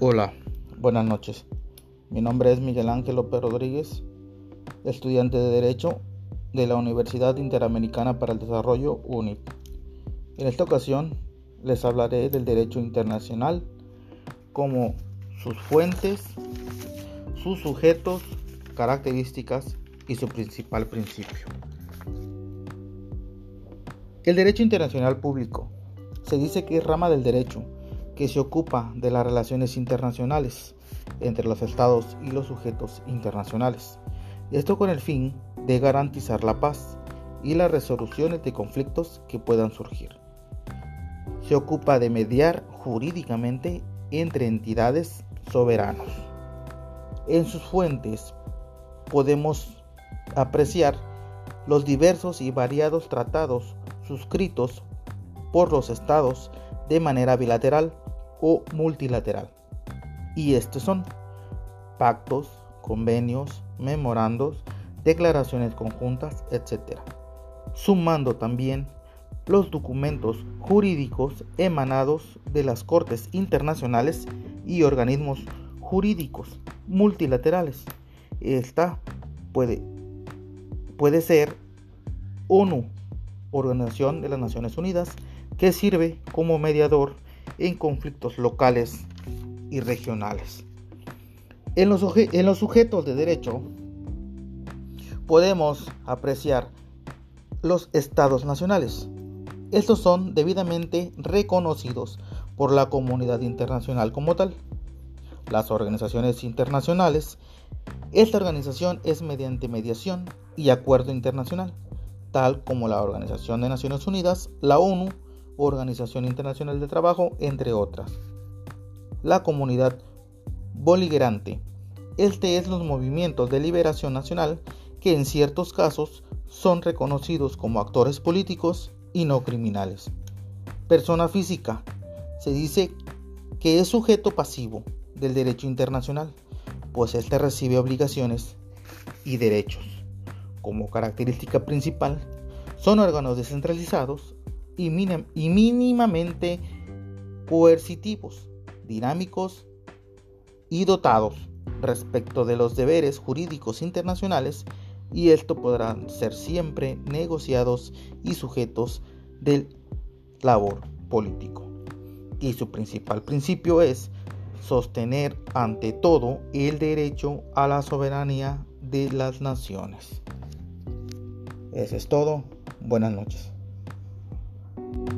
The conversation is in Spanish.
Hola, buenas noches. Mi nombre es Miguel Ángel López Rodríguez, estudiante de Derecho de la Universidad Interamericana para el Desarrollo UNIT. En esta ocasión les hablaré del derecho internacional como sus fuentes, sus sujetos, características y su principal principio. El derecho internacional público se dice que es rama del derecho que se ocupa de las relaciones internacionales entre los estados y los sujetos internacionales. Esto con el fin de garantizar la paz y las resoluciones de conflictos que puedan surgir. Se ocupa de mediar jurídicamente entre entidades soberanos. En sus fuentes podemos apreciar los diversos y variados tratados suscritos por los estados de manera bilateral o multilateral. Y estos son pactos, convenios, memorandos, declaraciones conjuntas, etc. Sumando también los documentos jurídicos emanados de las Cortes Internacionales y organismos jurídicos multilaterales. Esta puede, puede ser ONU, Organización de las Naciones Unidas, que sirve como mediador en conflictos locales y regionales. En los, en los sujetos de derecho podemos apreciar los estados nacionales. Estos son debidamente reconocidos por la comunidad internacional como tal. Las organizaciones internacionales. Esta organización es mediante mediación y acuerdo internacional, tal como la Organización de Naciones Unidas, la ONU, Organización Internacional de Trabajo, entre otras. La comunidad boligerante. Este es los movimientos de liberación nacional que en ciertos casos son reconocidos como actores políticos y no criminales. Persona física. Se dice que es sujeto pasivo del derecho internacional, pues éste recibe obligaciones y derechos. Como característica principal, son órganos descentralizados y, mínimamente coercitivos, dinámicos y dotados respecto de los deberes jurídicos internacionales y esto podrán ser siempre negociados y sujetos del labor político. Y su principal principio es sostener ante todo el derecho a la soberanía de las naciones. Eso es todo. Buenas noches. thank you